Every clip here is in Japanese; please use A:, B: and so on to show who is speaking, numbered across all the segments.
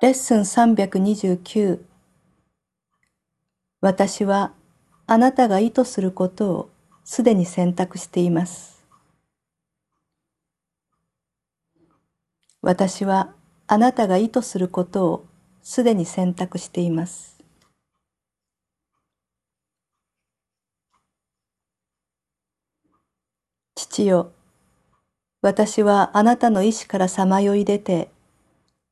A: レッスン329私はあなたが意図することをすでに選択しています。私はあなたが意図することをすでに選択しています。父よ、私はあなたの意志からさまよい出て、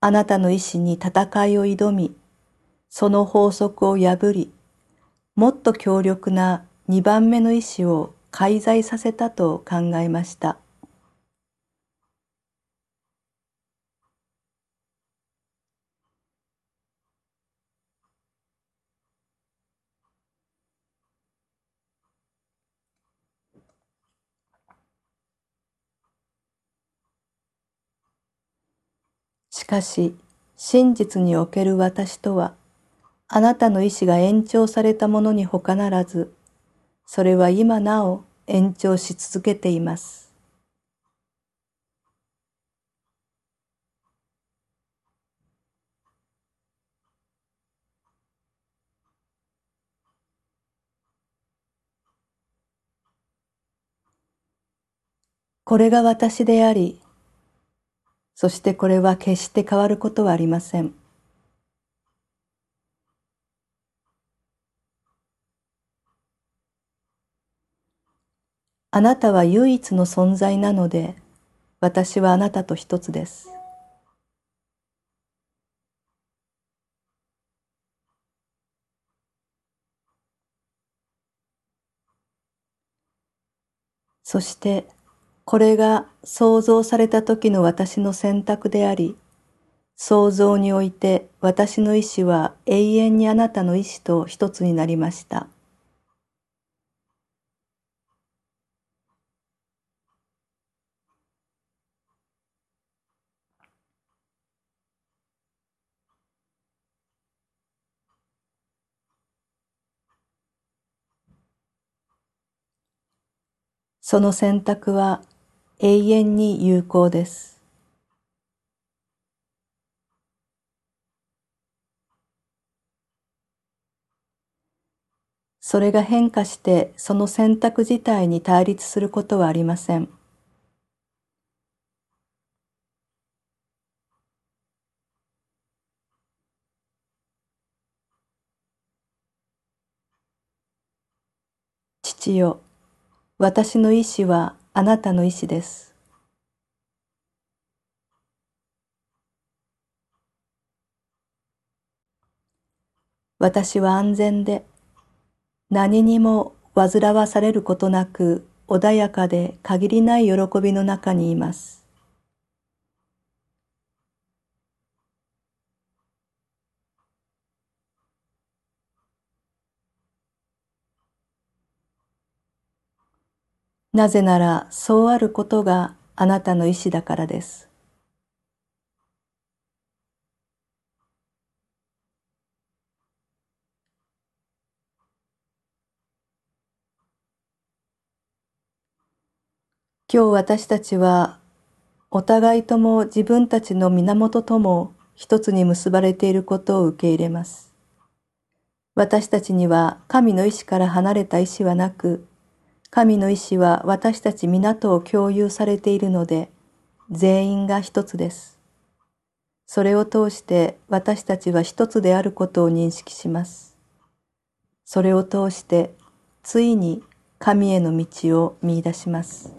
A: あなたの意志に戦いを挑み、その法則を破り、もっと強力な2番目の意志を介在させたと考えました。かし、真実における私とは、あなたの意志が延長されたものに他ならず、それは今なお延長し続けています。これが私であり、そしてこれは決して変わることはありません。あなたは唯一の存在なので、私はあなたと一つです。そしてこれが創造された時の私の選択であり、創造において私の意志は永遠にあなたの意志と一つになりました。その選択は永遠に有効です。それが変化してその選択自体に対立することはありません。父よ私の意志はあなたの意志です。私は安全で何にも煩わされることなく穏やかで限りない喜びの中にいます。なぜならそうあることがあなたの意志だからです。今日私たちはお互いとも自分たちの源とも一つに結ばれていることを受け入れます。私たちには神の意志から離れた意志はなく、神の意志は私たち皆と共有されているので、全員が一つです。それを通して私たちは一つであることを認識します。それを通して、ついに神への道を見出します。